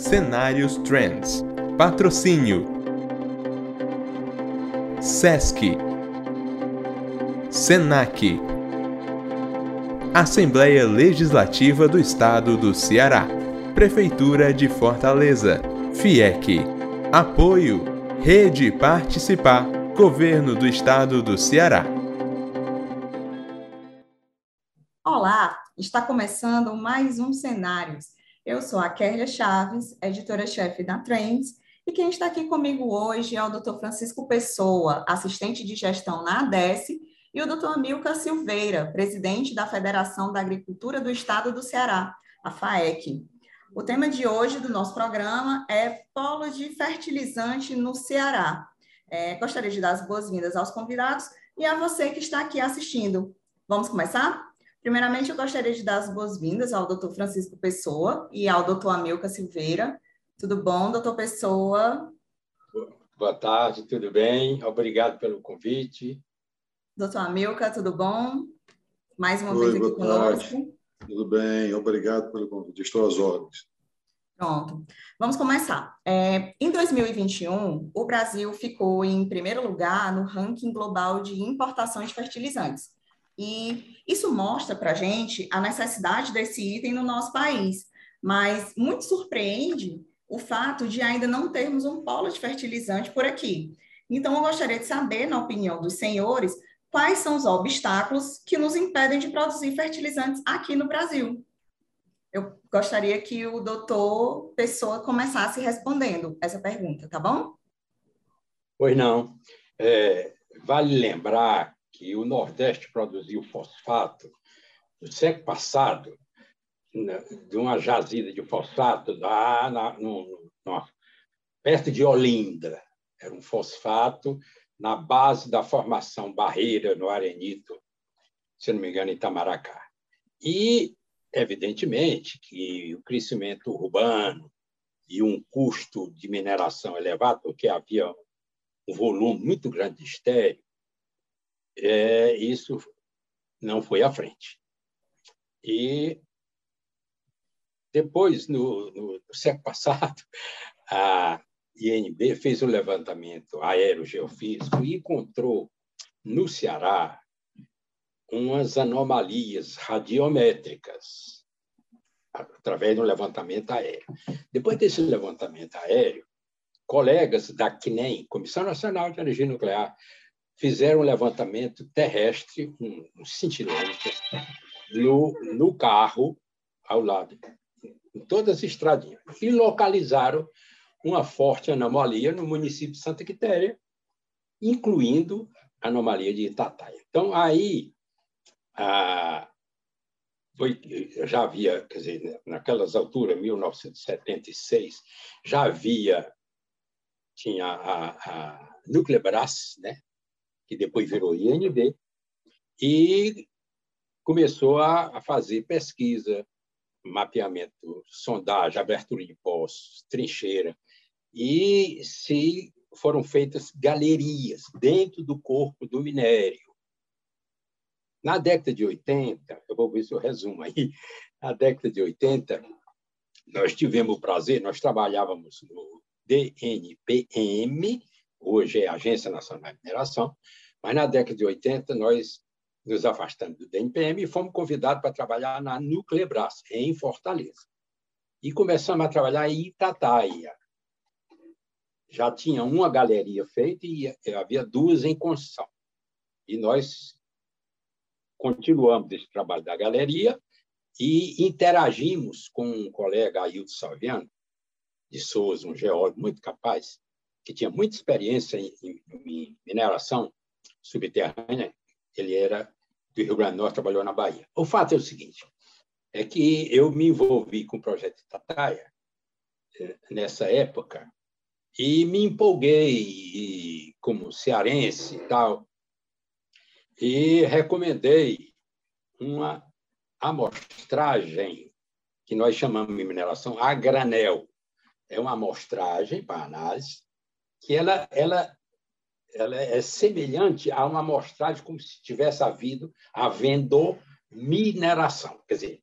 Cenários Trends. Patrocínio. SESC. SENAC. Assembleia Legislativa do Estado do Ceará. Prefeitura de Fortaleza. FIEC. Apoio. Rede Participar. Governo do Estado do Ceará. Olá, está começando mais um Cenários eu sou a Kerlia Chaves, editora-chefe da Trends, e quem está aqui comigo hoje é o Dr. Francisco Pessoa, assistente de gestão na ADES, e o Dr. Amilcar Silveira, presidente da Federação da Agricultura do Estado do Ceará, a FAEC. O tema de hoje do nosso programa é Polo de Fertilizante no Ceará. É, gostaria de dar as boas-vindas aos convidados e a você que está aqui assistindo. Vamos começar? Primeiramente, eu gostaria de dar as boas-vindas ao Dr. Francisco Pessoa e ao Dr. Amilca Silveira. Tudo bom, doutor Pessoa? Boa tarde, tudo bem? Obrigado pelo convite. Doutor Amilca, tudo bom? Mais uma Oi, vez aqui conosco. Tarde. Tudo bem, obrigado pelo convite. Estou às ordens. Pronto, vamos começar. É, em 2021, o Brasil ficou em primeiro lugar no ranking global de importação de fertilizantes e isso mostra para a gente a necessidade desse item no nosso país. Mas muito surpreende o fato de ainda não termos um polo de fertilizante por aqui. Então, eu gostaria de saber, na opinião dos senhores, quais são os obstáculos que nos impedem de produzir fertilizantes aqui no Brasil. Eu gostaria que o doutor Pessoa começasse respondendo essa pergunta, tá bom? Pois não. É, vale lembrar que o Nordeste produziu fosfato no século passado, né, de uma jazida de fosfato na, no, no, perto de Olinda. Era um fosfato na base da formação Barreira, no Arenito, se não me engano, em Itamaracá. E, evidentemente, que o crescimento urbano e um custo de mineração elevado, porque havia um volume muito grande de estéreo, é, isso não foi à frente. E depois, no, no, século passado, a INB fez um levantamento aerogeofísico e encontrou no Ceará umas anomalias radiométricas através de um levantamento aéreo. Depois desse levantamento aéreo, colegas da CNEM, Comissão Nacional de Energia Nuclear, fizeram um levantamento terrestre, um, um cintilante, no, no carro, ao lado, em todas as estradinhas, e localizaram uma forte anomalia no município de Santa Quitéria, incluindo a anomalia de Itataia. Então, aí, a, foi, já havia, quer dizer, naquelas alturas, 1976, já havia, tinha a, a Nucleabras, né? Que depois virou INB, e começou a, fazer pesquisa, mapeamento, sondagem, abertura de poços, trincheira, e se foram feitas galerias dentro do corpo do minério. Na década de 80, eu vou ver se eu resumo aí, na década de 80, nós tivemos o prazer, nós trabalhávamos no DNPM, hoje é a Agência Nacional de Mineração, mas na década de 80 nós nos afastamos do DNPM e fomos convidados para trabalhar na Nuclebras, em Fortaleza. E começamos a trabalhar em Itataia. Já tinha uma galeria feita e havia duas em construção. E nós continuamos esse trabalho da galeria e interagimos com um colega, Ailton Salviano, de Souza, um geólogo muito capaz, que tinha muita experiência em, em mineração subterrânea, ele era do Rio Grande do Norte, trabalhou na Bahia. O fato é o seguinte, é que eu me envolvi com o projeto Tataia eh, nessa época e me empolguei como cearense e tal, e recomendei uma amostragem que nós chamamos de mineração a granel. É uma amostragem para análise que ela, ela ela é semelhante a uma amostragem como se tivesse havido, havendo mineração. Quer dizer,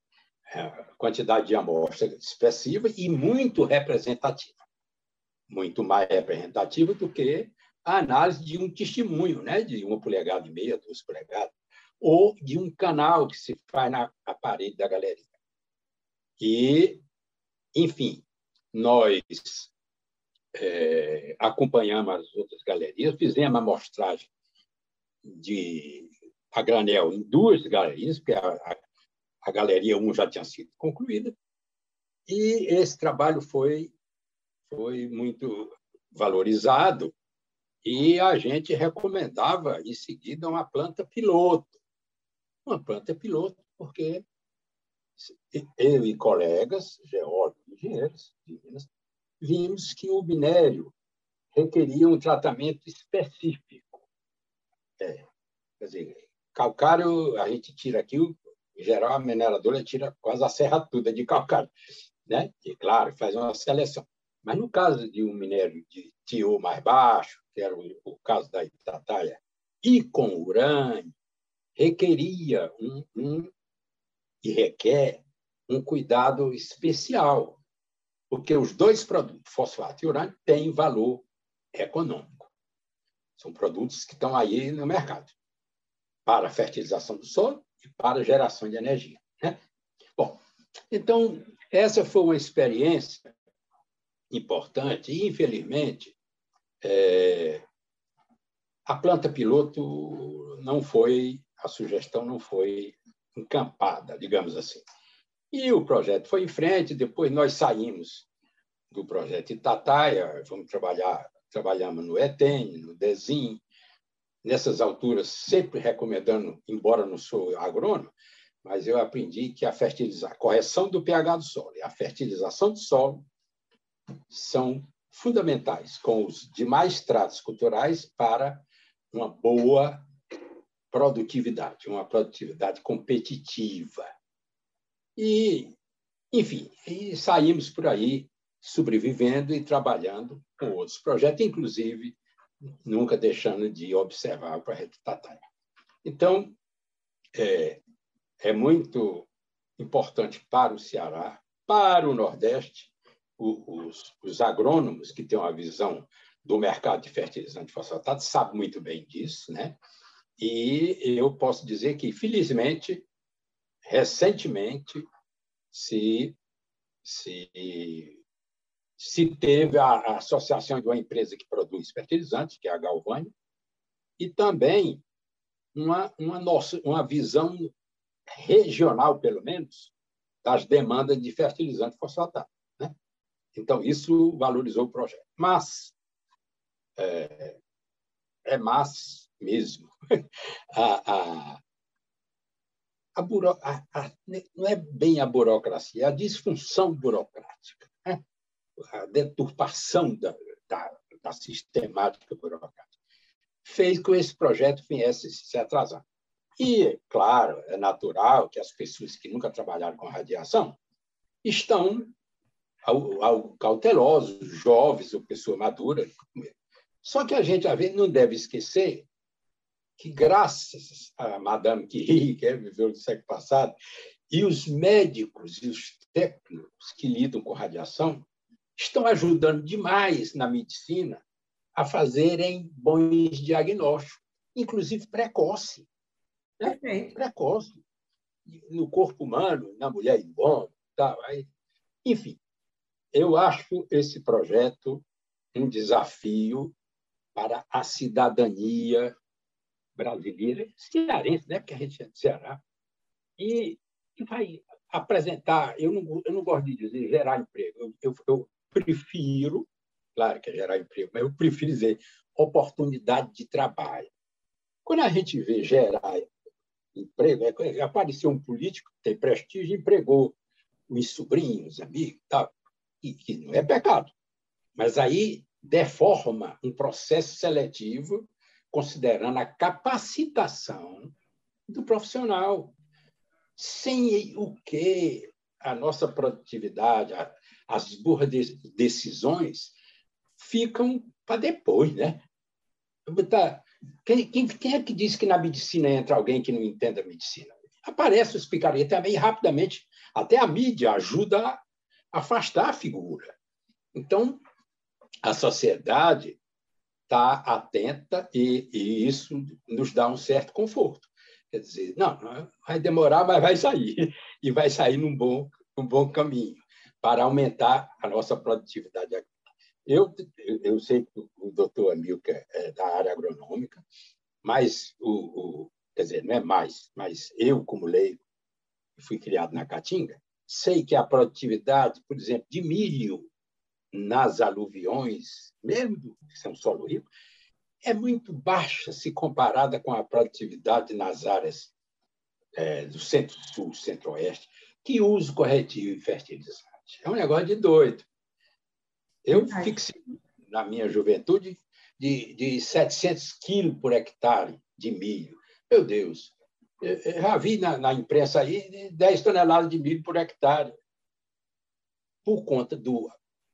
quantidade de amostra expressiva e muito representativa. Muito mais representativa do que a análise de um testemunho, né? de uma polegada e meia, duas polegadas, ou de um canal que se faz na, na parede da galeria. E, enfim, nós é, acompanhamos as outras galerias, fizemos amostragem de a granel em duas galerias, porque a, a, a galeria 1 já tinha sido concluída, e esse trabalho foi, foi muito valorizado e a gente recomendava, em seguida, uma planta piloto. Uma planta piloto, porque eu e colegas, geólogos, engenheiros, vimos que o minério requeria um tratamento específico. É, quer dizer, calcário, a gente tira aqui, em geral, a mineradora tira quase a serra toda de calcário. Né? E, claro, faz uma seleção. Mas no caso de um minério de TIO mais baixo, que era o, caso da Itataia, e com urânio, requeria um, um, e requer um cuidado especial, porque os dois produtos, fosfato e urânio, têm valor econômico. São produtos que estão aí no mercado para fertilização do solo e para geração de energia. Né? Bom, então, essa foi uma experiência importante e, infelizmente, é, a planta piloto não foi, a sugestão não foi encampada, digamos assim. E o projeto foi em frente, depois nós saímos do projeto Itataia, fomos trabalhar, trabalhamos no ETEN, no DESIM, nessas alturas sempre recomendando, embora não sou agrônomo, mas eu aprendi que a fertilização, a correção do pH do solo e a fertilização do solo são fundamentais com os demais tratos culturais para uma boa produtividade, uma produtividade competitiva. E, enfim, e saímos por aí sobrevivendo e trabalhando com outros projetos, inclusive nunca deixando de observar o projeto Tataia. Então, é, é muito importante para o Ceará, para o Nordeste, os, os agrônomos que têm uma visão do mercado de fertilizante fosfatado sabem muito bem disso, né? E eu posso dizer que, felizmente, recentemente, se, se, se teve a, associação de uma empresa que produz fertilizantes, que é a Galvani, e também uma, uma, nossa, uma visão regional, pelo menos, das demandas de fertilizante fosfatado. Então, isso valorizou o projeto. Mas, é, é mas mesmo. a, a, buro, a, a, não é bem a burocracia, é a disfunção burocrática, né? a deturpação da, da, da sistemática burocrática, fez com que esse projeto viesse se atrasar. E, claro, é natural que as pessoas que nunca trabalharam com radiação estão ao cautelosos, jovens ou pessoa madura. Só que a gente, não deve esquecer que, graças a Madame Curie, que viveu no século passado, e os médicos e os técnicos que lidam com radiação estão ajudando demais na medicina a fazerem bons diagnósticos, inclusive precoce. Né? Precoce. No corpo humano, na mulher em bom, tal. Enfim, eu acho esse projeto um desafio para a cidadania brasileira, cearense, né? porque a gente é de Ceará, e, e vai apresentar. Eu não, eu não gosto de dizer gerar emprego, eu, eu, eu prefiro, claro que é gerar emprego, mas eu prefiro dizer oportunidade de trabalho. Quando a gente vê gerar emprego, é, apareceu um político que tem prestígio e empregou os sobrinhos, amigos, tal e que não é pecado. Mas aí deforma um processo seletivo considerando a capacitação do profissional, sem o que a nossa produtividade, as boas decisões ficam para depois, né? Tá, quem, quem, quem, é que diz que na medicina entra alguém que não entenda medicina? aparece os picaretas também rapidamente. Até a mídia ajuda a afastar a figura. Então, a sociedade está atenta e, e, isso nos dá um certo conforto. Quer dizer, não, vai demorar, mas vai sair. E vai sair num bom, num bom caminho para aumentar a nossa produtividade eu, eu sei que o doutor Amilcar é da área agronômica, mas, o, o, quer dizer, não é mais, mas eu, como leigo, fui criado na Caatinga, sei que a produtividade, por exemplo, de milho nas aluviões, mesmo que são solo rico, é muito baixa se comparada com a produtividade nas áreas é, do centro-sul, centro-oeste, que usa corretivo e fertilizante. É um negócio de doido. Eu fixei na minha juventude de, de 700 quilos por hectare de milho. Meu Deus, eu já vi na, na imprensa aí 10 toneladas de milho por hectare. Por conta do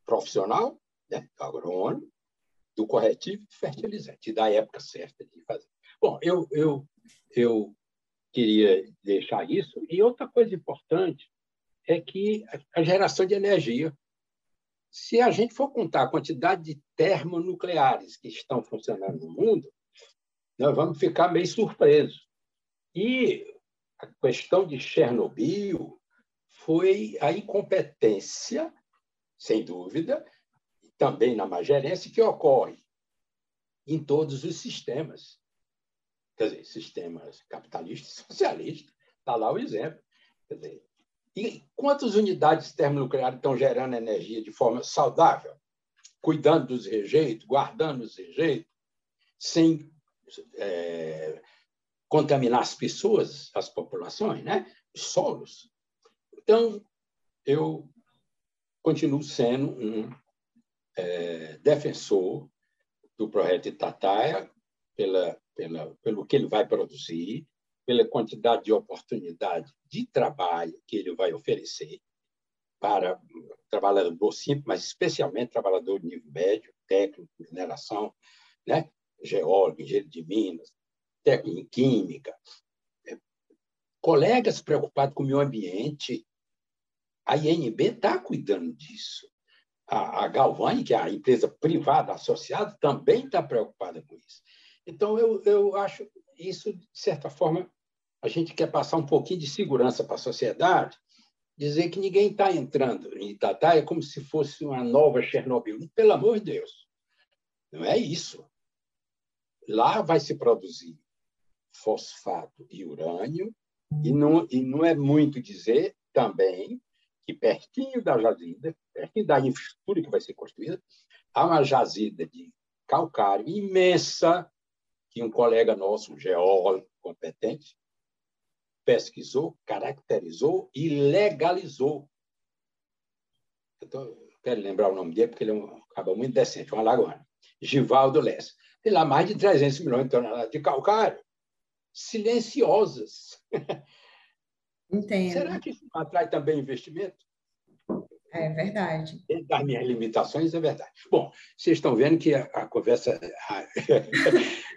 profissional, né, do agrônomo, do corretivo e fertilizante, da época certa de fazer. Bom, eu, eu, eu queria deixar isso. E outra coisa importante é que a geração de energia se a gente for contar a quantidade de termonucleares que estão funcionando no mundo, nós vamos ficar meio surpresos. E a questão de Chernobyl foi a incompetência, sem dúvida, também na má gerência, que ocorre em todos os sistemas. Quer dizer, sistemas capitalistas e socialistas. Está lá o exemplo. Quer dizer, e quantas unidades termonucleares estão gerando energia de forma saudável, cuidando dos rejeitos, guardando os rejeitos, sem é, contaminar as pessoas, as populações, né? os solos? Então, eu continuo sendo um é, defensor do projeto Itataia pela, pela, pelo que ele vai produzir, pela quantidade de oportunidade de trabalho que ele vai oferecer para trabalhador simples, mas especialmente trabalhador de nível médio, técnico, mineração, né? geólogo, engenheiro de minas, técnico em química, é, colegas preocupados com o meio ambiente. A INB está cuidando disso. A, a Galvani, que é a empresa privada associada, também está preocupada com isso. Então, eu, eu acho isso, de certa forma, a gente quer passar um pouquinho de segurança para a sociedade, dizer que ninguém está entrando em Itataia como se fosse uma nova Chernobyl. Pelo amor de Deus, não é isso. Lá vai se produzir fosfato e urânio, e não, e não é muito dizer também que pertinho da jazida, pertinho da infraestrutura que vai ser construída, há uma jazida de calcário imensa, que um colega nosso, um geólogo competente, pesquisou, caracterizou e legalizou. Então, quero lembrar o nome dele, porque ele é um cara muito decente, um alagoano. Givaldo Lessa. Tem lá mais de 300 milhões de toneladas de calcário, silenciosas. Entendo. Será que isso atrai também investimento? É verdade. Das minhas limitações, é verdade. Bom, vocês estão vendo que a, a conversa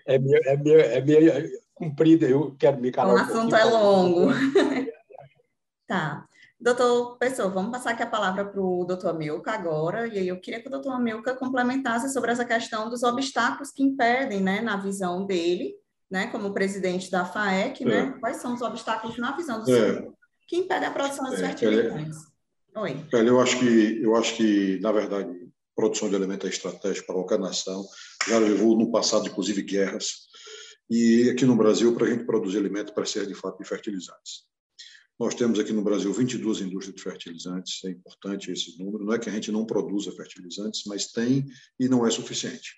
é, meio, é, meio, é meio comprida, eu quero me calar. O um assunto é longo. tá. Doutor Pessoa, vamos passar aqui a palavra para o doutor Milka agora, e aí eu queria que o doutor Milka complementasse sobre essa questão dos obstáculos que impedem, né, na visão dele, né, como presidente da FAEC, né, é. né, quais são os obstáculos na visão do é. senhor que impedem a produção dos é, fertilizantes? Oi. eu acho que eu acho que na verdade produção de alimentos é estratégica para qualquer nação. Já levou no passado inclusive guerras e aqui no Brasil para a gente produzir alimento precisa de fato de fertilizantes. Nós temos aqui no Brasil 22 indústrias de fertilizantes, é importante esse número. Não é que a gente não produza fertilizantes, mas tem e não é suficiente.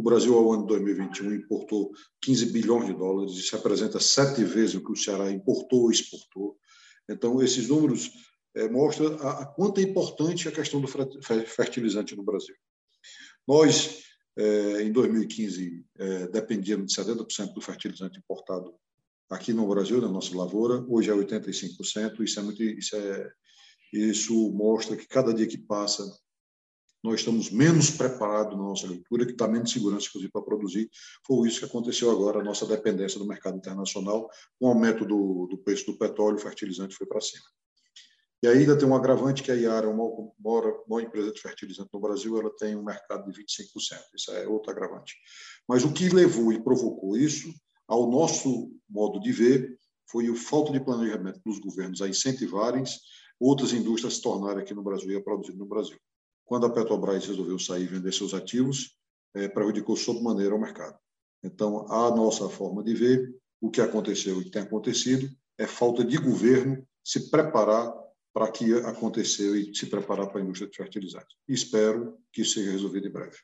O Brasil, ao ano de 2021, importou 15 bilhões de dólares, isso representa sete vezes o que o Ceará importou e exportou. Então, esses números é, mostra a, a quanto é importante a questão do fertilizante no Brasil. Nós, é, em 2015, é, dependíamos de 70% do fertilizante importado aqui no Brasil, na nossa lavoura. Hoje é 85%. Isso é muito, isso é, isso mostra que cada dia que passa nós estamos menos preparados na nossa agricultura, que está menos segurança, inclusive, para produzir. Foi isso que aconteceu agora, a nossa dependência do mercado internacional, com o aumento do, do preço do petróleo, o fertilizante foi para cima. E ainda tem um agravante que a Iara, uma maior, maior empresa de fertilizante no Brasil, ela tem um mercado de 25%. Isso é outro agravante. Mas o que levou e provocou isso, ao nosso modo de ver, foi a falta de planejamento dos governos a incentivarem outras indústrias se tornarem aqui no Brasil e a produzir no Brasil. Quando a Petrobras resolveu sair e vender seus ativos, é, prejudicou sobremaneira o mercado. Então, a nossa forma de ver o que aconteceu e tem acontecido é falta de governo se preparar para que aconteceu e se preparar para a indústria de fertilizantes. Espero que isso seja resolvido em breve.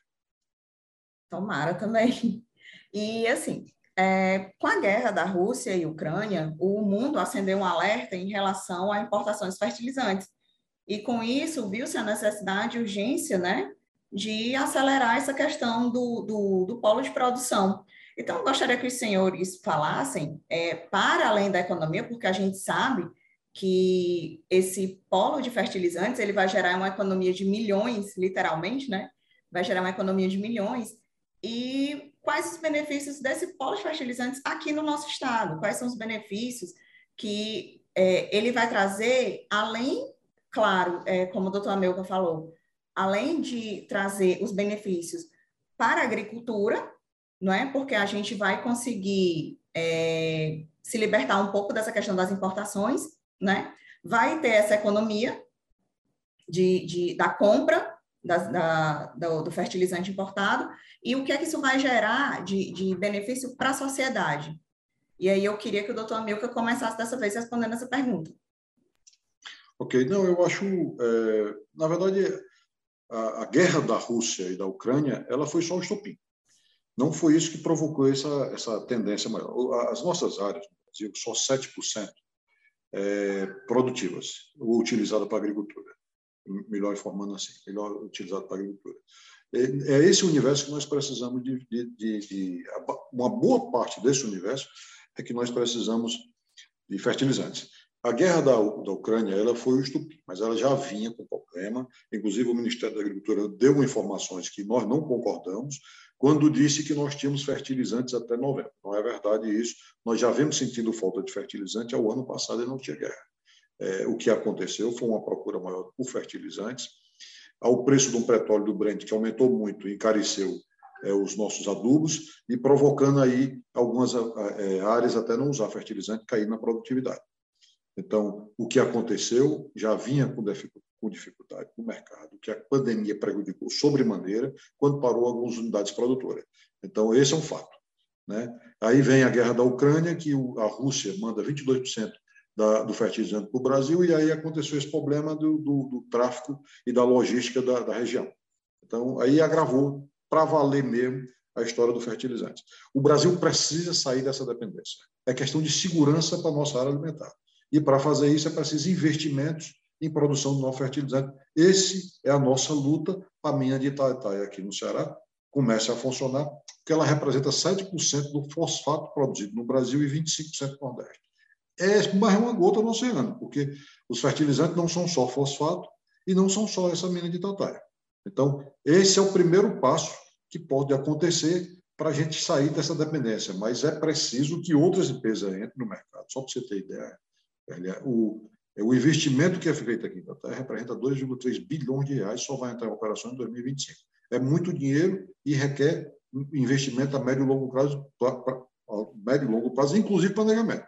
Tomara também. E, assim, é, com a guerra da Rússia e Ucrânia, o mundo acendeu um alerta em relação a importações de fertilizantes. E com isso, viu-se a necessidade e urgência né, de acelerar essa questão do, do, do polo de produção. Então, gostaria que os senhores falassem, é, para além da economia, porque a gente sabe que esse polo de fertilizantes ele vai gerar uma economia de milhões, literalmente, né? Vai gerar uma economia de milhões. E quais os benefícios desse polo de fertilizantes aqui no nosso estado, quais são os benefícios que é, ele vai trazer, além, claro, é, como o doutor Amilca falou, além de trazer os benefícios para a agricultura, não é? Porque a gente vai conseguir é, se libertar um pouco dessa questão das importações, né? Vai ter essa economia de, de da compra da, do, do, fertilizante importado e o que é que isso vai gerar de, de benefício para a sociedade. E aí eu queria que o doutor Amilca começasse dessa vez respondendo essa pergunta. Ok, não, eu acho, é, na verdade, a, a, guerra da Rússia e da Ucrânia, ela foi só o estopim. Não foi isso que provocou essa, essa tendência maior. As nossas áreas no Brasil, só 7% é, produtivas, ou utilizadas para agricultura melhor informando assim, melhor utilizado para agricultura. É, é esse universo que nós precisamos de, de, de, de, uma boa parte desse universo é que nós precisamos de fertilizantes. A guerra da, da Ucrânia ela foi o estupim, mas ela já vinha com problema. Inclusive o Ministério da Agricultura deu informações que nós não concordamos quando disse que nós tínhamos fertilizantes até novembro. Não é verdade isso. Nós já vemos sentindo falta de fertilizante ao ano passado e não tinha guerra é, o que aconteceu foi uma procura maior por fertilizantes, ao preço um petróleo do Brent que aumentou muito, encareceu é, os nossos adubos e provocando aí algumas é, áreas até não usar fertilizante, cair na produtividade. Então, o que aconteceu já vinha com dificuldade no mercado, que a pandemia prejudicou sobremaneira quando parou algumas unidades produtoras. Então, esse é um fato. Né? Aí vem a guerra da Ucrânia, que a Rússia manda 22% da, do fertilizante para o Brasil, e aí aconteceu esse problema do, do, do tráfico e da logística da, da região. Então, aí agravou para valer mesmo a história do fertilizante. O Brasil precisa sair dessa dependência. É questão de segurança para a nossa área alimentar. E para fazer isso é preciso investimentos em produção de novo fertilizante. Esse é a nossa luta para a mina de Itaitai aqui no Ceará comece a funcionar, porque ela representa 7% do fosfato produzido no Brasil e 25% no Nordeste é mais uma gota no oceano, porque os fertilizantes não são só fosfato e não são só essa mina de tataia. Então, esse é o primeiro passo que pode acontecer para a gente sair dessa dependência, mas é preciso que outras empresas entrem no mercado. Só para você ter ideia, o, o investimento que é feito aqui em Tataia representa 2,3 bilhões de reais, só vai entrar em operação em 2025. É muito dinheiro e requer investimento a médio e longo prazo, médio e longo prazo, inclusive planejamento.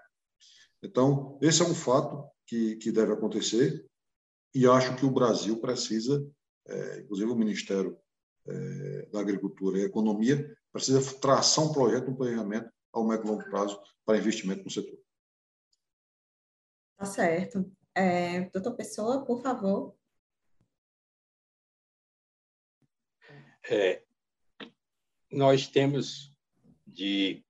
Então, esse é um fato que, que deve acontecer e acho que o Brasil precisa, é, inclusive o Ministério é, da Agricultura e Economia, precisa traçar um projeto, um planejamento ao médio e longo prazo para investimento no setor. Tá certo. É, doutor Pessoa, por favor. É, nós temos de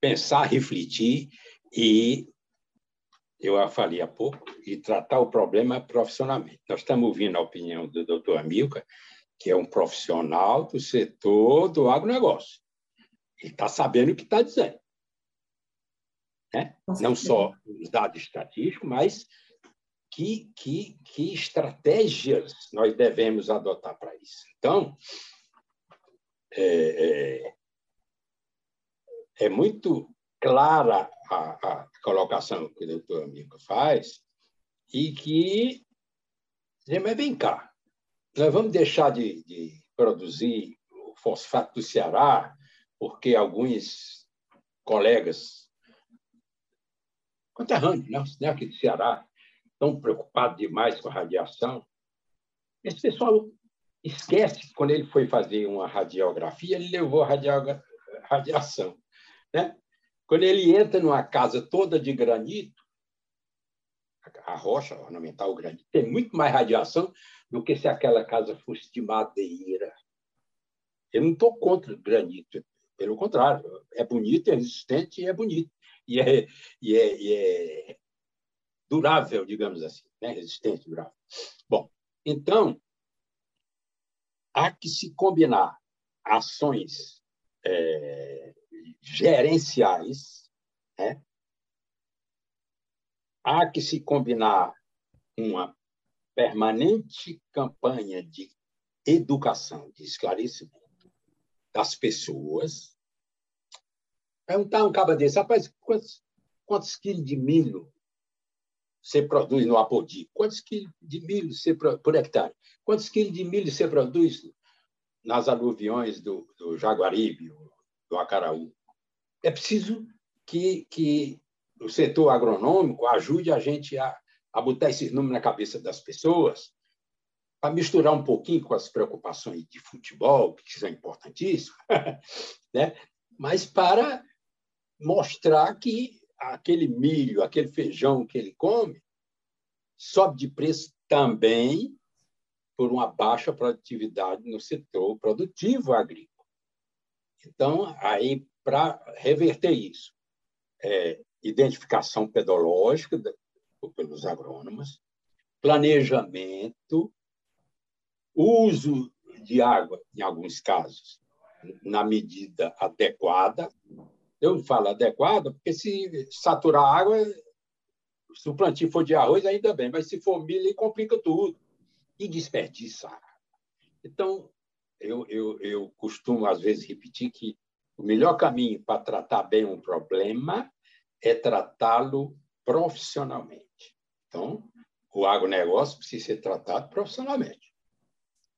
pensar, refletir e, eu falei há pouco, e tratar o problema profissionalmente. Nós estamos ouvindo a opinião do doutor Amilcar, que é um profissional do setor do agronegócio. Ele está sabendo o que está dizendo. Né? Não só os dados estatísticos, mas que, que, que estratégias nós devemos adotar para isso. Então, é, é, é muito clara a, a, colocação que o doutor Amigo faz e que, mas vem cá, nós vamos deixar de, de produzir o fosfato do Ceará porque alguns colegas conterrâneos, né, né, aqui do Ceará, estão preocupados demais com a radiação. Esse pessoal esquece, quando ele foi fazer uma radiografia, ele levou a radiação. Né? Quando ele entra numa casa toda de granito, a rocha ornamental, o granito, tem muito mais radiação do que se aquela casa fosse de madeira. Eu não estou contra o granito, pelo contrário, é bonito, é resistente e é bonito. E é, e é, e é durável, digamos assim, né? resistente, durável. Bom, então, há que se combinar ações é, gerenciais, né? há que se combinar uma permanente campanha de educação, de esclarecimento das pessoas. Perguntar um cabo desse, rapaz, quantos, quantos quilos de milho você produz no Apodi? Quantos quilos de milho você, por hectare? Quantos quilos de milho você produz nas aluviões do, do Jaguaribe, do Acaraú? É preciso que, que o setor agronômico ajude a gente a, a botar esses números na cabeça das pessoas, para misturar um pouquinho com as preocupações de futebol, que são importantíssimas, né? mas para mostrar que aquele milho, aquele feijão que ele come, sobe de preço também por uma baixa produtividade no setor produtivo agrícola. Então, aí, para reverter isso, é, identificação pedológica pelos agrônomos, planejamento, uso de água, em alguns casos, na medida adequada, eu falo adequada porque se saturar a água, se o plantio for de arroz, ainda bem, mas se for milho, complica tudo. E desperdiça. Então, eu, eu, eu costumo, às vezes, repetir que o melhor caminho para tratar bem um problema é tratá-lo profissionalmente. Então, o agronegócio precisa ser tratado profissionalmente.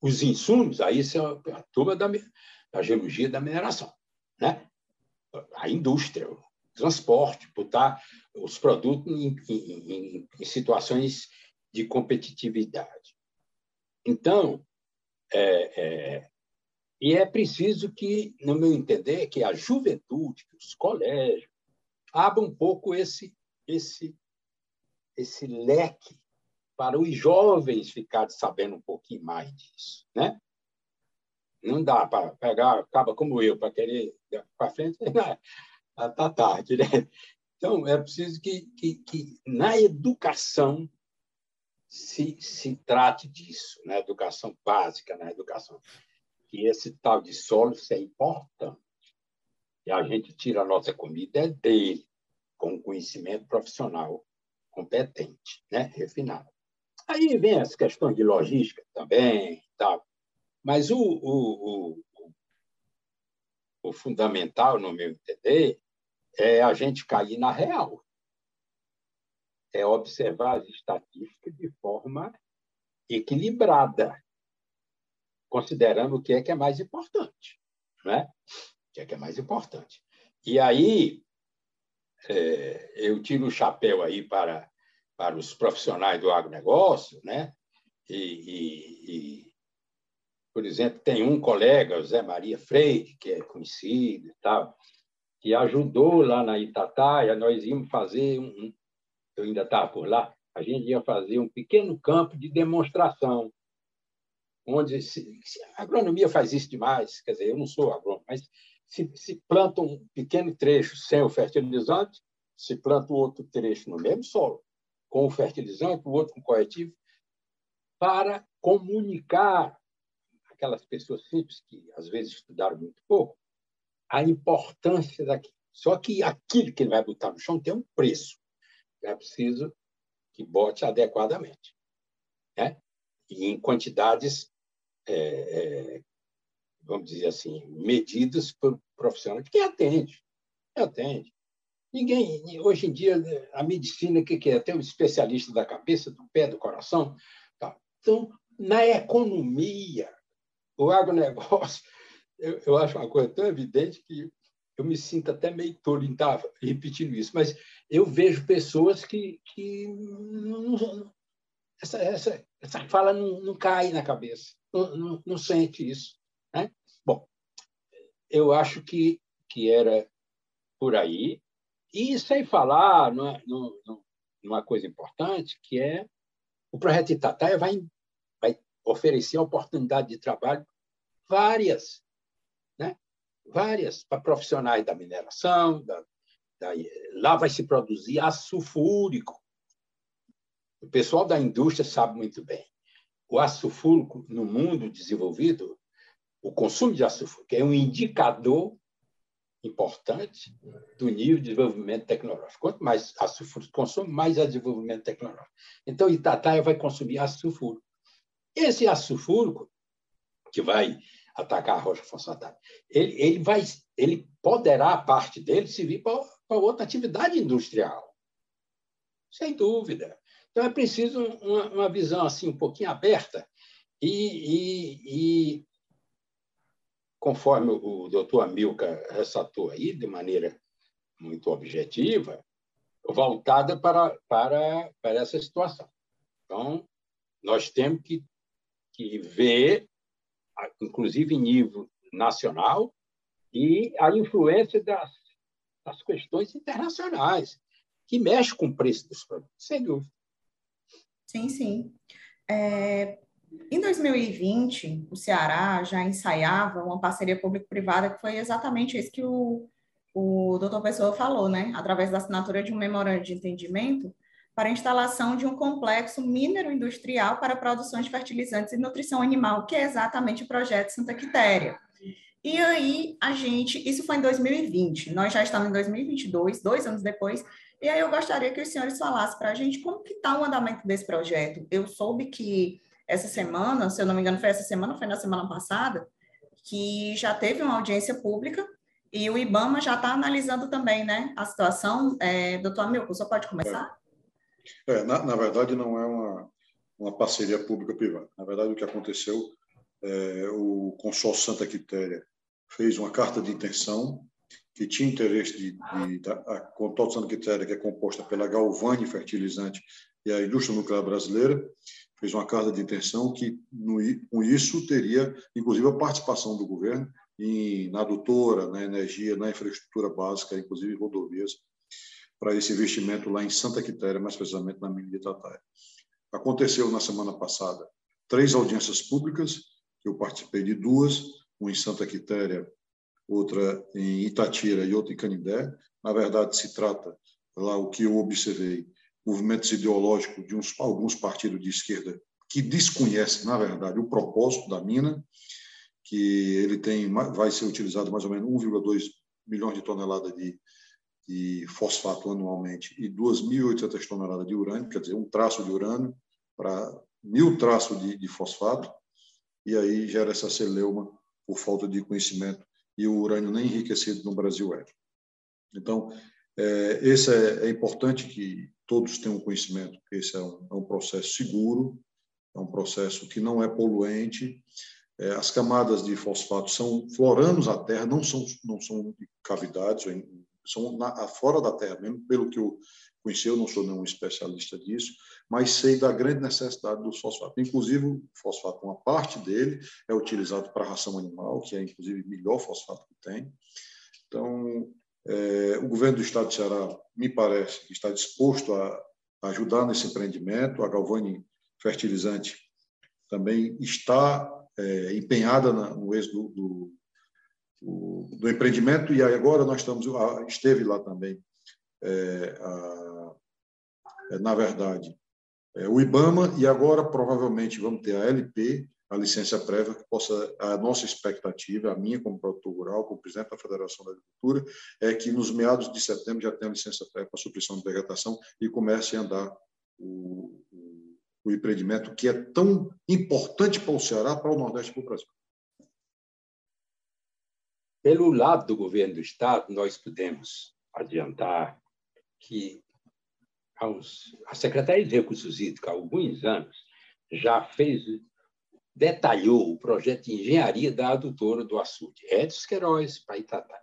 Os insumos, aí são a turma da, da geologia da mineração. Né? A indústria, o transporte, botar os produtos em, em, em situações de competitividade. Então, é, é, e é preciso que, no meu entender, que a juventude, que os colégios, abram um pouco esse, esse, esse leque para os jovens ficarem sabendo um pouquinho mais disso. Né? Não dá para pegar, acaba como eu, para querer para frente, está tarde. Né? Então, é preciso que, que, que na educação se, se trate disso, na educação básica, na educação. Que esse tal de solo é importante. E a gente tira a nossa comida é dele, com conhecimento profissional competente, né? refinado. Aí vem as questões de logística também, tal. Mas o, o, o, o fundamental, no meu entender, é a gente cair na real. É observar as estatísticas de forma equilibrada, considerando o que é que é mais importante. Né? O que é que é mais importante. E aí, é, eu tiro o chapéu aí para, para os profissionais do agronegócio, né? e, e, por exemplo, tem um colega, José Maria Freire, que é conhecido e tal, que ajudou lá na Itataia, nós íamos fazer um, eu ainda estava por lá, a gente ia fazer um pequeno campo de demonstração, onde se, a agronomia faz isso demais, quer dizer, eu não sou agrônomo, mas se, se planta um pequeno trecho sem o fertilizante, se planta o outro trecho no mesmo solo, com o fertilizante, o outro com corretivo, para comunicar aquelas pessoas simples que às vezes estudaram muito pouco, a importância daquilo. Só que aquilo que ele vai botar no chão tem um preço. É preciso que bote adequadamente, né? E em quantidades, é, é, vamos dizer assim, medidas por profissionais que atende, que atende. Ninguém, hoje em dia, a medicina, o que, que é? Tem um especialista da cabeça, do pé, do coração. Tá. Então, na economia, o agronegócio, eu, eu acho uma coisa tão evidente que eu me sinto até meio tolo em estar repetindo isso, mas eu vejo pessoas que, que não, essa, essa, essa fala não, não cai na cabeça, não, não, não sente isso. Né? Bom, eu acho que, que era por aí. E sem falar numa, numa coisa importante, que é o projeto Itataia vai, vai oferecer oportunidade de trabalho várias, né? várias para profissionais da mineração, da, da, lá vai se produzir aço sulfúrico. O pessoal da indústria sabe muito bem. O aço sulfúrico no mundo desenvolvido, o consumo de aço sulfúrico é um indicador importante do nível de desenvolvimento tecnológico. Quanto mais aço sulfúrico consome, mais há desenvolvimento tecnológico. Então, Itataia vai consumir aço sulfúrico. Esse aço sulfúrico, que vai atacar a rocha fosfatada, ele, ele, vai, ele poderá, parte dele, servir para, para outra atividade industrial. Sem dúvida. Então, é preciso uma, uma visão assim um pouquinho aberta e, e, e conforme o doutor Amilcar ressaltou aí, de maneira muito objetiva, voltada para, para, para essa situação. Então, nós temos que, que ver, inclusive em nível nacional, e a influência das, das questões internacionais, que mexem com o preço dos produtos, sem dúvida. Sim, sim. É, em 2020, o Ceará já ensaiava uma parceria público-privada que foi exatamente isso que o, o doutor Pessoa falou, né? Através da assinatura de um memorando de entendimento para a instalação de um complexo minero-industrial para produção de fertilizantes e nutrição animal, que é exatamente o projeto Santa Quitéria. E aí, a gente, isso foi em 2020, nós já estamos em 2022, dois anos depois, e aí eu gostaria que os senhores falassem para a gente como que está o andamento desse projeto. Eu soube que essa semana, se eu não me engano, foi essa semana, foi na semana passada, que já teve uma audiência pública e o IBAMA já está analisando também né, a situação. É, doutor Amilco, só pode começar? É, na, na, verdade, não é uma, uma parceria pública-privada. Na verdade, o que aconteceu, é, o consórcio Santa Quitéria fez uma carta de intenção que tinha interesse de, de, a Contorno Santa Quitéria, que é composta pela Galvani Fertilizante e a indústria nuclear brasileira, fez uma carta de intenção que, no, com isso, teria, inclusive, a participação do governo em, na adutora, na energia, na infraestrutura básica, inclusive rodovias, para esse investimento lá em Santa Quitéria, mais precisamente na mina de Tataia. Aconteceu na semana passada três audiências públicas, eu participei de duas, uma em Santa Quitéria, outra em Itatira e outra em Canindé. Na verdade, se trata, lá o que eu observei, movimentos ideológicos de uns, alguns partidos de esquerda que desconhecem, na verdade, o propósito da mina, que ele tem vai ser utilizado mais ou menos 1,2 milhões de toneladas de, de fosfato anualmente e 2.800 toneladas de urânio, quer dizer, um traço de urânio para mil traços de, de fosfato, e aí gera essa celeuma por falta de conhecimento e o urânio nem enriquecido no Brasil é. Então, é, esse é, é importante que todos tenham conhecimento que esse é um, é um processo seguro, é um processo que não é poluente. É, as camadas de fosfato são floranos à terra, não são, não são cavidades, são na, fora da terra mesmo, pelo que eu conheci, eu não sou nenhum especialista disso, mas sei da grande necessidade do fosfato. Inclusive, o fosfato, uma parte dele é utilizado para ração animal, que é inclusive o melhor fosfato que tem. Então, é, o governo do Estado de Ceará, me parece, está disposto a ajudar nesse empreendimento. A Galvani Fertilizante também está é, empenhada na, no êxito do, do, empreendimento e agora nós estamos, esteve lá também, é, a, é, na verdade, é, o IBAMA e agora provavelmente vamos ter a LP a licença prévia, que possa, a nossa expectativa, a minha como produtor rural, como presidente da Federação da Agricultura, é que nos meados de setembro já tenha a licença prévia para supressão de vegetação e comece a andar o, o empreendimento que é tão importante para o Ceará, para o Nordeste e para o Brasil. Pelo lado do governo do Estado, nós podemos adiantar que a Secretaria de Recursos Hídricos, há alguns anos, já fez, detalhou o projeto de engenharia da adutora do açude, Edson Queiroz, para Itatá,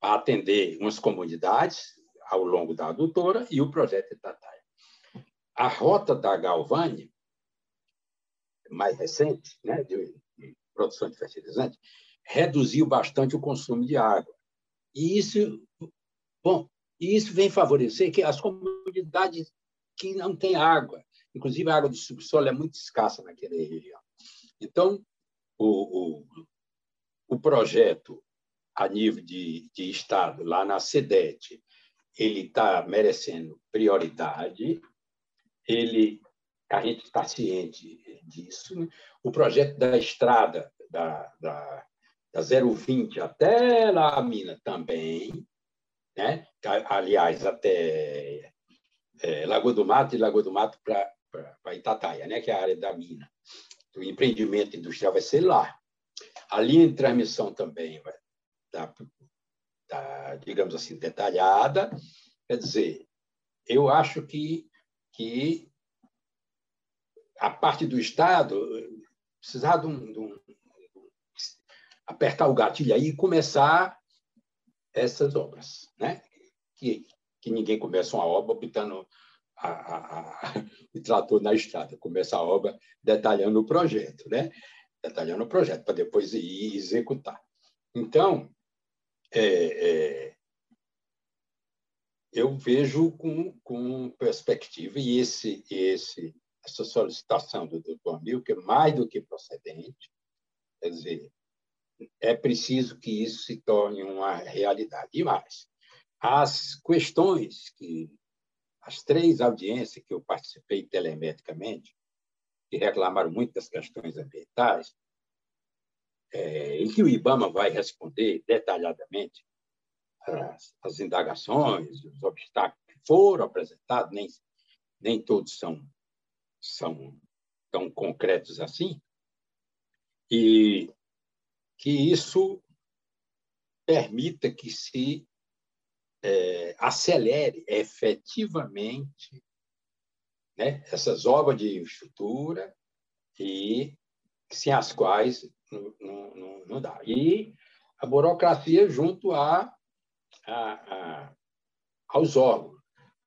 para atender umas comunidades ao longo da adutora e o projeto Itatá. A rota da Galvani, mais recente, né, de produção de fertilizante, reduziu bastante o consumo de água. E isso, bom, isso vem favorecer que as comunidades que não têm água, inclusive a água do subsolo é muito escassa naquela região. Então, o, o, o projeto a nível de, de Estado, lá na SEDET, ele está merecendo prioridade, ele a gente está ciente disso. Né? O projeto da estrada da, da, da 020 até lá a mina também, né? aliás, até é, Lagoa do Mato e Lagoa do Mato para Itataia, né? que é a área da mina. O empreendimento industrial vai ser lá. A linha de transmissão também vai tá, digamos assim, detalhada. Quer dizer, eu acho que que a parte do Estado precisar de um, de um, apertar o gatilho aí e começar essas obras, né? Que, que ninguém começa uma obra botando a, a, a, o trator na estrada, começa a obra detalhando o projeto, né? Detalhando o projeto para depois ir executar. Então, é, é, eu vejo com, com perspectiva e esse, esse, essa solicitação do doutor Milker é mais do que procedente, quer dizer, é preciso que isso se torne uma realidade. E mais, as questões que as três audiências que eu participei telemetricamente, que reclamaram muito das questões ambientais, é, em que o IBAMA vai responder detalhadamente, as, as indagações, os obstáculos que foram apresentados, nem, nem todos são, são tão concretos assim, e que isso permita que se é, acelere efetivamente né, essas obras de infraestrutura e sem as quais não, não, não dá. E a burocracia junto a a, a, aos órgãos.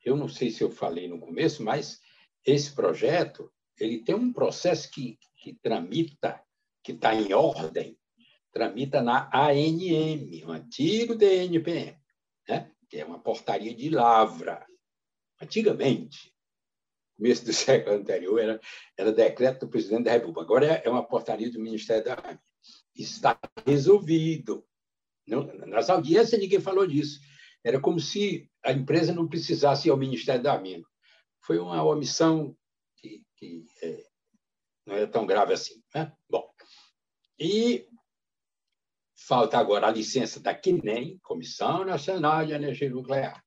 Eu não sei se eu falei no começo, mas esse projeto ele tem um processo que, que tramita, que está em ordem, tramita na ANM, o antigo DNPM, né? que é uma portaria de lavra. Antigamente, começo do século anterior, era, era decreto do presidente da República. Agora é, é uma portaria do Ministério da Água. Está resolvido. Nas audiências ninguém falou disso. Era como se a empresa não precisasse ir ao Ministério da Mina. Foi uma omissão que, que é, não é tão grave assim. Né? Bom, e falta agora a licença da CNEM, Comissão Nacional de Energia Nuclear.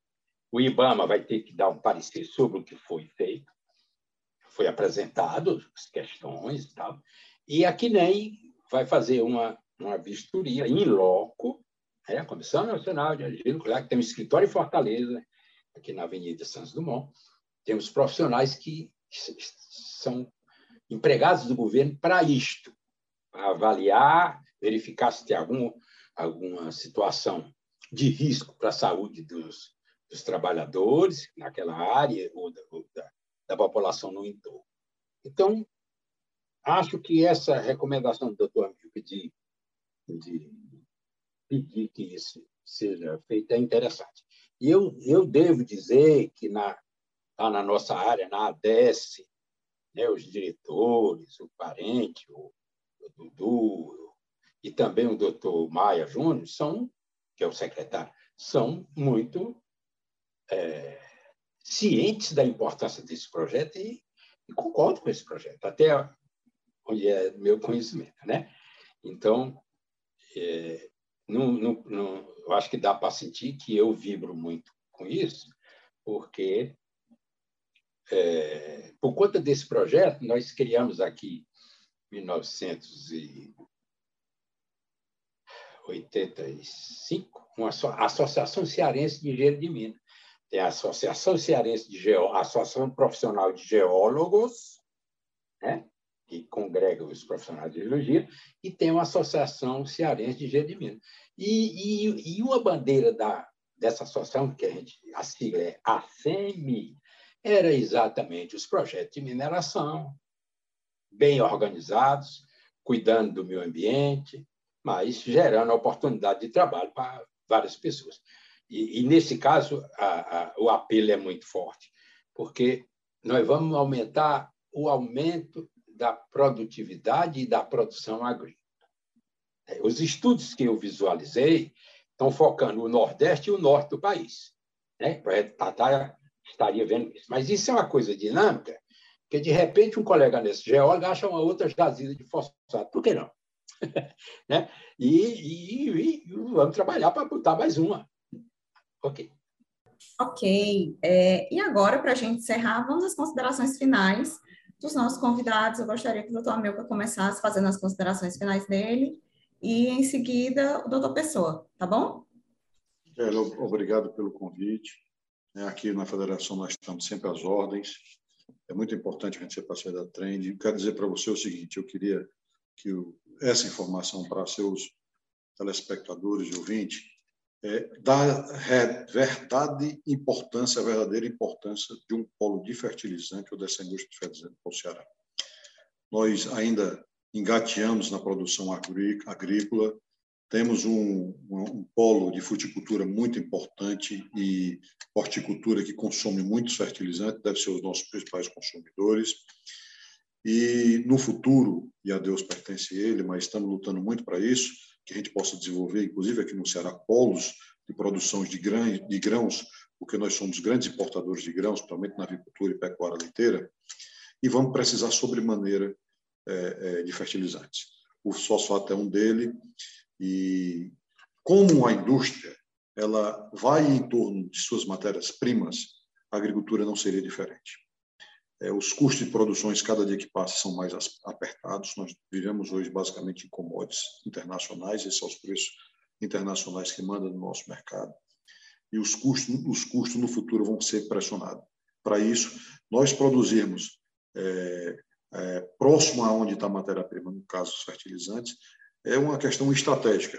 O IBAMA vai ter que dar um parecer sobre o que foi feito. Foi apresentado as questões e tal. E a CNEM vai fazer uma, uma vistoria em loco é a Comissão Nacional de Energia Nuclear, que tem um escritório em Fortaleza, aqui na Avenida Santos Dumont. Temos profissionais que são empregados do governo para isto, para avaliar, verificar se tem algum, alguma situação de risco para a saúde dos, dos trabalhadores naquela área ou da, ou da, da população no entorno. Então, acho que essa recomendação do doutor Amigo de, de pedir que isso seja feito é interessante. E eu, eu devo dizer que na, lá na nossa área, na ADES, né, os diretores, o parente, o, o Dudu e também o doutor Maia Júnior, são, que é o secretário, são muito é, cientes da importância desse projeto e, e concordam com esse projeto, até onde é meu conhecimento. Né? Então, é, não, não, eu acho que dá para sentir que eu vibro muito com isso, porque é, por conta desse projeto, nós criamos aqui, em 1985, uma Associação Cearense de Engenharia de Minas. Tem a Associação Cearense de Geó, Associação Profissional de Geólogos, né? que congrega os profissionais de geologia, e tem uma Associação Cearense de Engenharia de Minas. E, e, e, uma bandeira da, dessa associação, que a, gente, a sigla é ACEMI, era exatamente os projetos de mineração, bem organizados, cuidando do meio ambiente, mas gerando oportunidade de trabalho para várias pessoas. E, e nesse caso, a, a, o apelo é muito forte, porque nós vamos aumentar o aumento da produtividade e da produção agrícola. É, os estudos que eu visualizei estão focando o Nordeste e o Norte do país. Né? Tá, tá, estaria vendo isso. Mas isso é uma coisa dinâmica, que de repente um colega nesse geólogo acha uma outra jazida de fosfato. Por que não? né? E, e, e, vamos trabalhar para botar mais uma. Ok. Ok. É, e agora, para a gente encerrar, vamos às considerações finais dos nossos convidados. Eu gostaria que o doutor Amilca começasse fazendo as considerações finais dele e, em seguida, o doutor Pessoa, tá bom? É, obrigado pelo convite. É, aqui na Federação nós estamos sempre às ordens. É muito importante a gente ser parceiro da Trend. Quero dizer para você o seguinte, eu queria que essa informação para seus telespectadores e ouvintes é, dá verdade importância, verdadeira importância de um polo de fertilizante ou dessa indústria de fertilizante para o Ceará. Nós ainda engateamos na produção agrícola, temos um, um, polo de fruticultura muito importante e horticultura que consome muitos fertilizantes, deve ser os nossos principais consumidores. E no futuro, e a Deus pertence ele, mas estamos lutando muito para isso, que a gente possa desenvolver, inclusive aqui no Ceará, polos de produção de, de grãos, porque nós somos grandes importadores de grãos, principalmente na agricultura e pecuária leiteira, e vamos precisar sobremaneira é, é, de fertilizantes. O fosfato é um dele, e como a indústria ela vai em torno de suas matérias-primas, a agricultura não seria diferente. É, os custos de produções, cada dia que passa, são mais apertados. Nós vivemos hoje basicamente em commodities internacionais, esses são os preços internacionais que mandam no nosso mercado. E os custos, os custos no futuro vão ser pressionados. Para isso, nós produzirmos é, é, próximo está a matéria-prima, no caso os fertilizantes, é uma questão estratégica.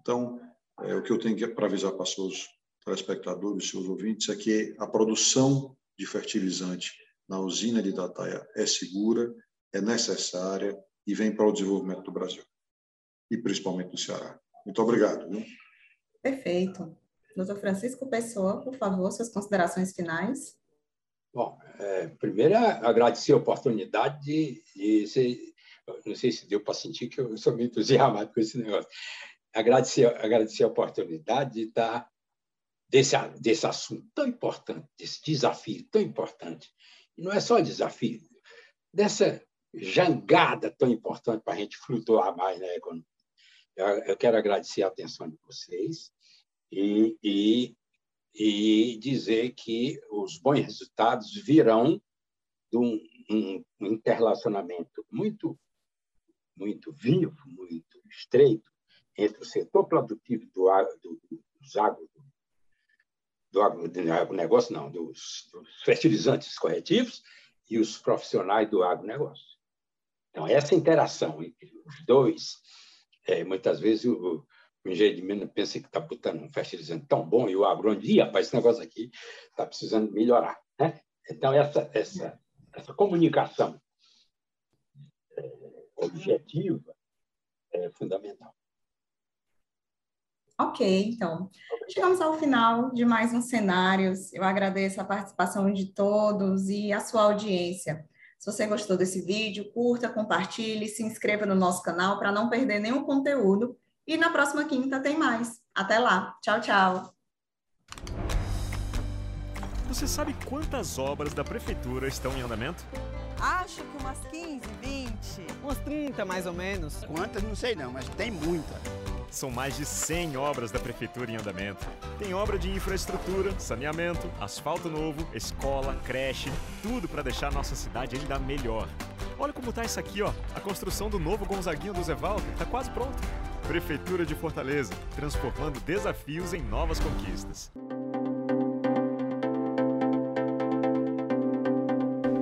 Então, é, o que eu tenho para avisar para seus telespectadores, seus ouvintes, é que a produção de fertilizante na usina de Dataia é segura, é necessária e vem para o desenvolvimento do Brasil, e principalmente do Ceará. Muito obrigado. Viu? Perfeito. Doutor Francisco Pessoa, por favor, suas considerações finais. Bom, é, primeiro, agradecer a oportunidade de, de ser não sei se deu para sentir que eu sou muito entusiasmado com esse negócio. Agradecer, agradecer a oportunidade de estar desse, desse assunto tão importante, desse desafio tão importante. E não é só desafio, dessa jangada tão importante para a gente flutuar mais na economia. Eu, quero agradecer a atenção de vocês e, e, e dizer que os bons resultados virão de um, um interrelacionamento muito muito vivo, muito estreito, entre o setor produtivo do, do, dos agro, do, agronegócio, não, dos, dos fertilizantes corretivos e os profissionais do agronegócio. Então, essa interação entre os dois, é, muitas vezes o, o engenheiro de Minas pensa que está botando um fertilizante tão bom e o agrônomo diz, rapaz, esse negócio aqui está precisando melhorar. Né? Então, essa, essa, essa comunicação objetiva é fundamental. Ok, então. Chegamos ao final de mais um Cenários. Eu agradeço a participação de todos e a sua audiência. Se você gostou desse vídeo, curta, compartilhe, se inscreva no nosso canal para não perder nenhum conteúdo. E na próxima quinta tem mais. Até lá. Tchau, tchau. Você sabe quantas obras da prefeitura estão em andamento? Acho que umas 15, 20. Umas 30 mais ou menos. Quantas não sei não, mas tem muita. São mais de 100 obras da Prefeitura em andamento. Tem obra de infraestrutura, saneamento, asfalto novo, escola, creche, tudo para deixar nossa cidade ainda melhor. Olha como tá isso aqui, ó. A construção do novo Gonzaguinha do Walter tá quase pronta. Prefeitura de Fortaleza, transformando desafios em novas conquistas.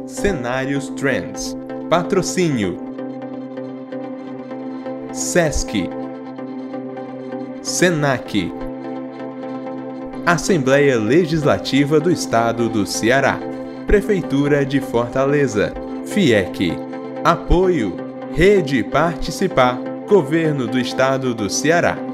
Cenários Trends. Patrocínio. SESC. SENAC. Assembleia Legislativa do Estado do Ceará. Prefeitura de Fortaleza. FIEC. Apoio. Rede Participar. Governo do Estado do Ceará.